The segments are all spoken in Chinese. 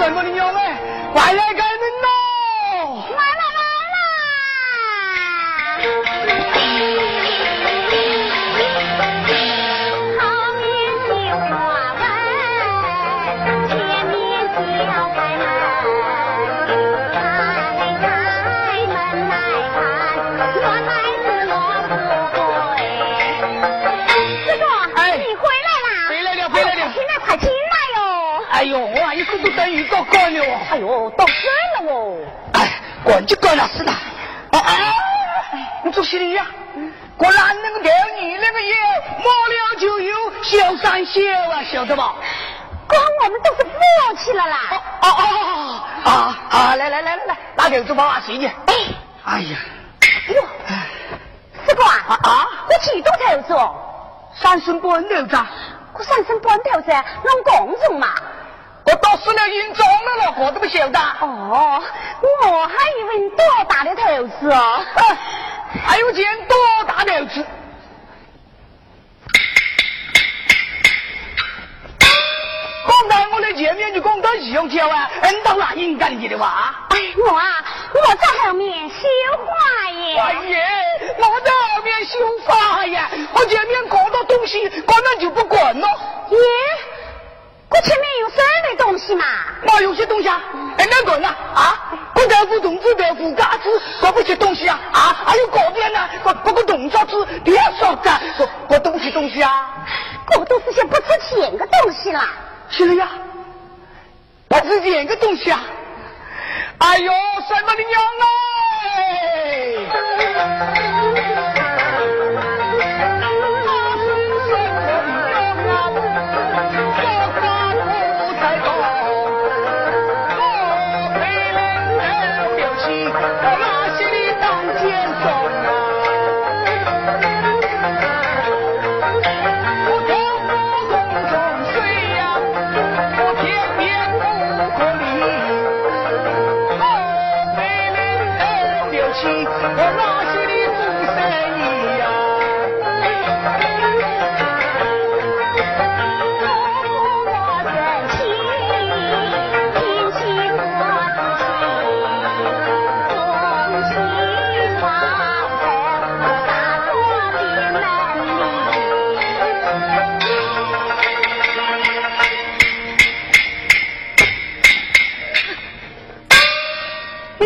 Soy 就干了事了，啊啊！你做啥哩呀？果然那个条你那个眼，摸了就有小三笑啊，晓得吧。哥，我们都是默契了啦。哦哦哦哦！啊啊！来来来来来，拿点只包啊，谁你？哎。哎呀。哟。四哥啊啊！我几多头子？三升半头子。我三升半头子，弄工程嘛。到死了银装了，老婆都不晓得。哦，我还以为你多大的头子哦。还有件多大的头子？刚才我在前面就讲到一用跳啊，你到那应该你的哇。我啊，我在后面绣花耶。哎呀，我在后面绣花呀，我前面搞到东西，搞那就不管了。耶。我前面有三类东西嘛。那有些东西啊，哎，哪个呢？啊，不豆腐、冻子、豆腐、嘎子，搞不起东西啊？啊，还有糕点呢，搞搞个冻饺子，别说干，搞搞东西东西啊。我都是些不值钱的东西啦。是呀，不值钱的东西啊。哎呦，什么的娘哎！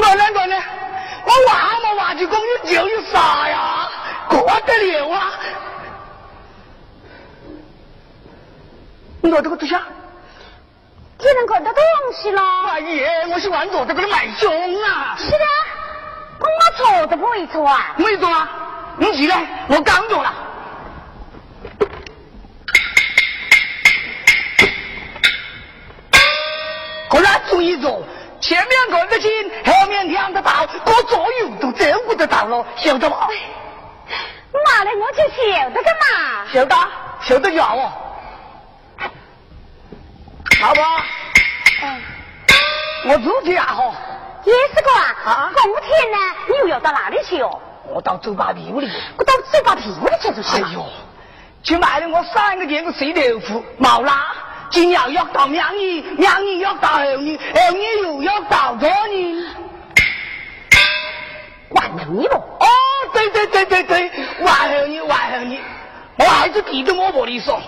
转转转呢，我话冇话就讲你叫你啥呀？过得了啊！我这个对象，只能看得东西咯。阿姨，我是玩坐这个的买凶啊！是的，我我坐都不会坐啊。没坐啊？你起来，我刚坐了。可是注意坐。前面看得清后面看得到我左右都真不得到了晓得吗妈的我就晓得个嘛。晓得？晓得就好哦老婆嗯。我自己啊好啊。啊？后天呢你又要到哪里去哦？我到酒八屁屋里。我到酒八屁股里去就行哎呦去买了我三个电的水豆腐毛啦。今要约到明姨明姨约到后年后年我还是提着我婆里说，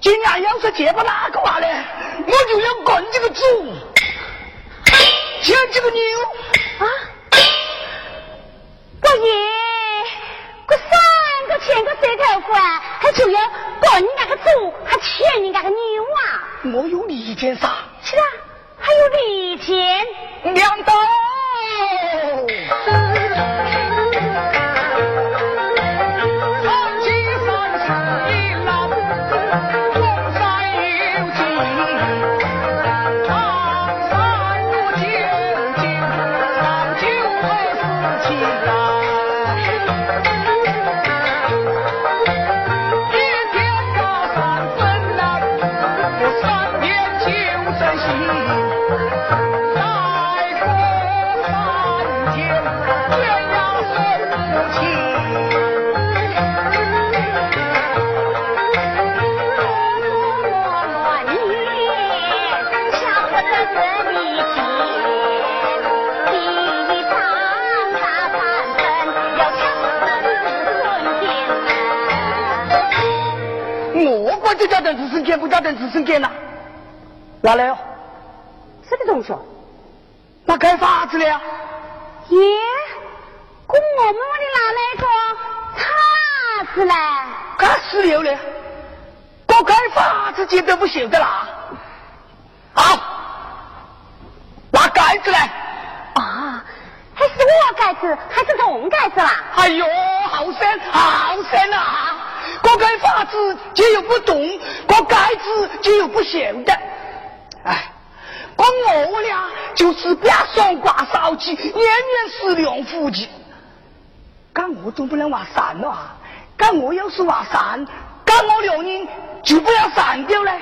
今年要是结不那个话呢，我就要管这个猪，牵这个牛。啊！我爷，我三个钱个舌头瓜，还就要滚那个猪，还牵你那个牛啊！我有利钱啥？是啊，还有礼钱。两刀。间，不叫等子孙间呐。哪来哦？什么东西？那开发子了呀？耶，跟我们的哪来个叉子嘞？干死了嘞！我开发子节都不晓得啦。好，拿盖子来。啊，还是我盖子，还是龙盖子啦？哎呦，好深好深啊！我开发子就又不懂，我盖晓得。哎，我我俩就是不要双挂烧鸡，年年是两夫妻。干我总不能话散了啊！干我要是话散，干我两人就不要散掉嘞。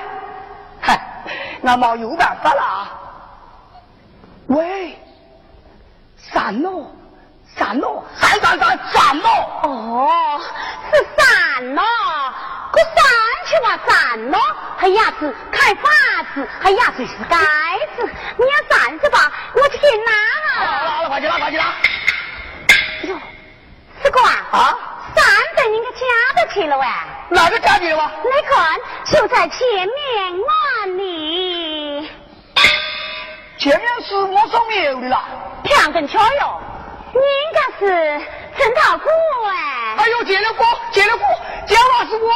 嗨，那么有办法了啊。喂，散喽，散喽，散散散散喽！哦，是伞咯，个伞去哇伞咯，还呀子开发子，还呀子是盖子，你要扇子吧，我去给你拿了。好了，快去拿，快去拿！哟，四哥啊，啊，伞在你个家的去了喂，哪个家去了吗？来看，就在前面碗里，前面是我送牛的啦。两根桥哟，你应该是陈大姑哎。哎呦，结了婚，结了婚，这话是我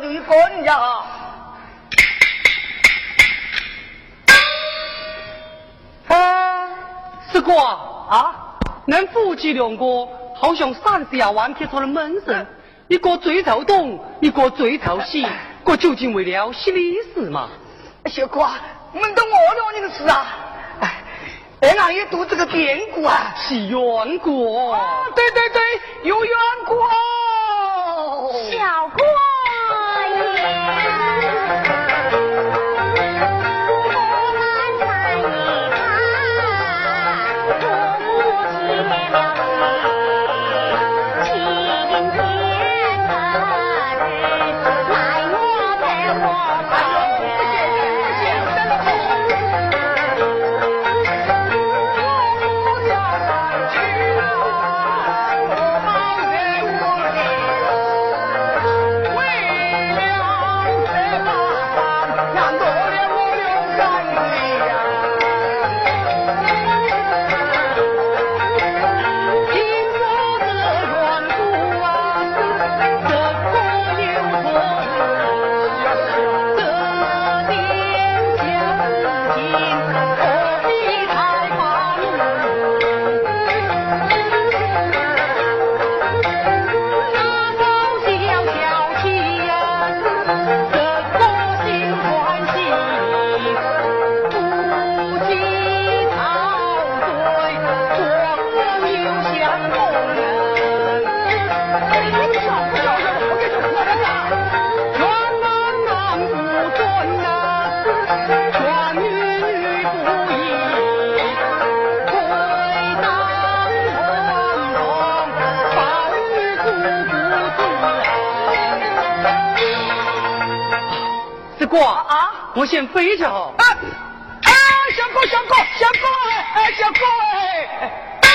就一分呀。哎，师哥啊，恁夫妻两个好像三十万贴出了门神，一个最头东，一个最头西，这究竟为了些利事嘛？小哥，们都我了你的事啊！哎，俺俺也读这个典故啊，是缘故。啊，对对对，有缘故哦。小哥啊！我先飞去哈！啊啊！小哥，小哥，小哥哎，小哥哎，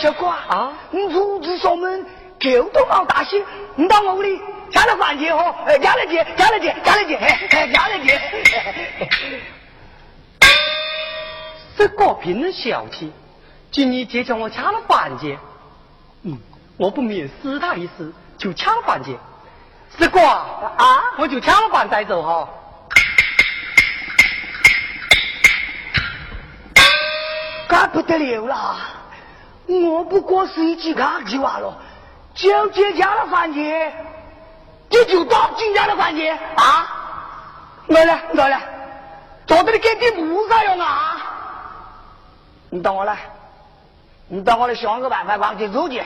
小哥啊！你如此上门，狗都冇大喜，你到我屋里加了饭钱哈？加了钱，加了钱，加了钱，加了钱。这个平人小气，今日就叫我掐了饭钱。嗯，我不免试他一试，就掐了饭钱。师哥啊，我就掐了饭再走哈。那不得了啦！我不过是一句客气话了，就接家的饭钱，你就当金家的饭钱啊？来我来了，坐这里给点菩萨用啊！你等我来，你等我来想个办法把你走去。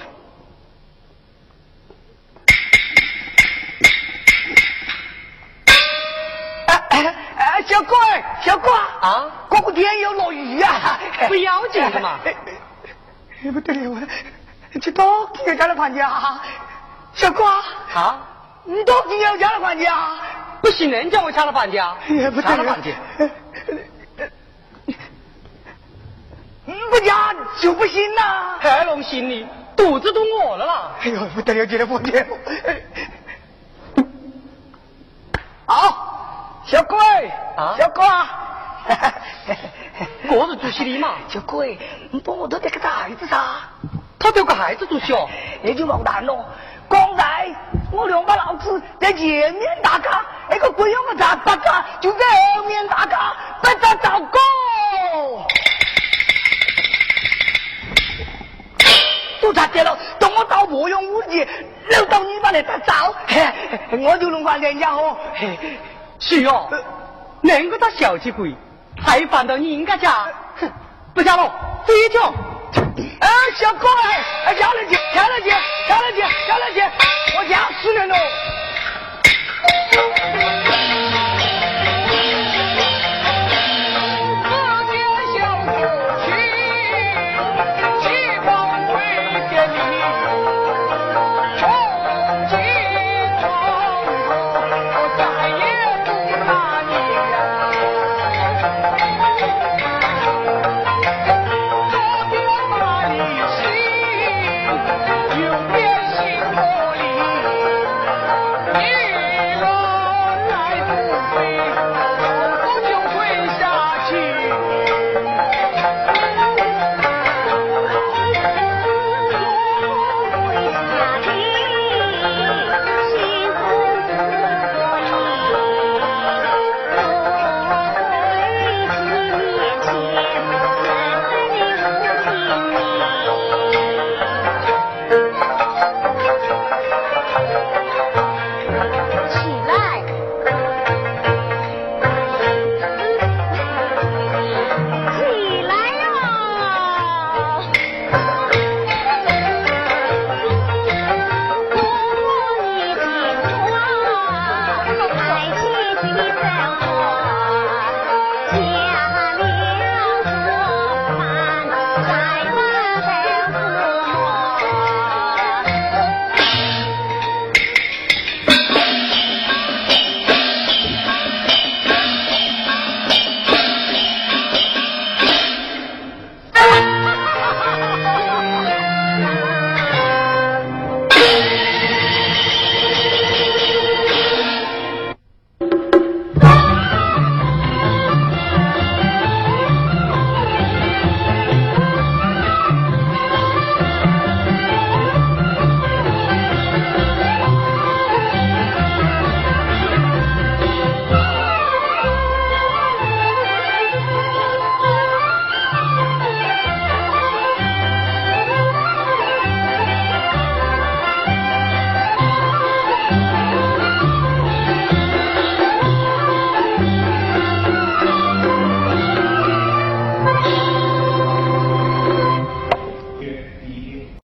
小哥小哥啊，过个天要落雨啊，不要紧的嘛。不得了，这到底要加了房价啊！小哥啊，你到底要加了房价？不行，人叫我加了房价，加了房价。不加就不行呐！太龙心里肚子都饿了啦！哎呦，不得了，这不得了！好，小鬼啊，小鬼，我是主席的嘛。小鬼，你帮我多带个孩子噻。他丢个孩子主席哦，那就毛蛋喽。刚才我两把老子在前面打卡，那个鬼样个大大卡就在后面打卡，不咋找过。都咋的了？等我到无用屋去，漏到你把来打早，我就能还人家哦。是哦，那个他小气鬼，还放到人家家，哼，不加了，飞去。啊，小哥哎，下来去，下来去，下来去，下来去，我家死人了。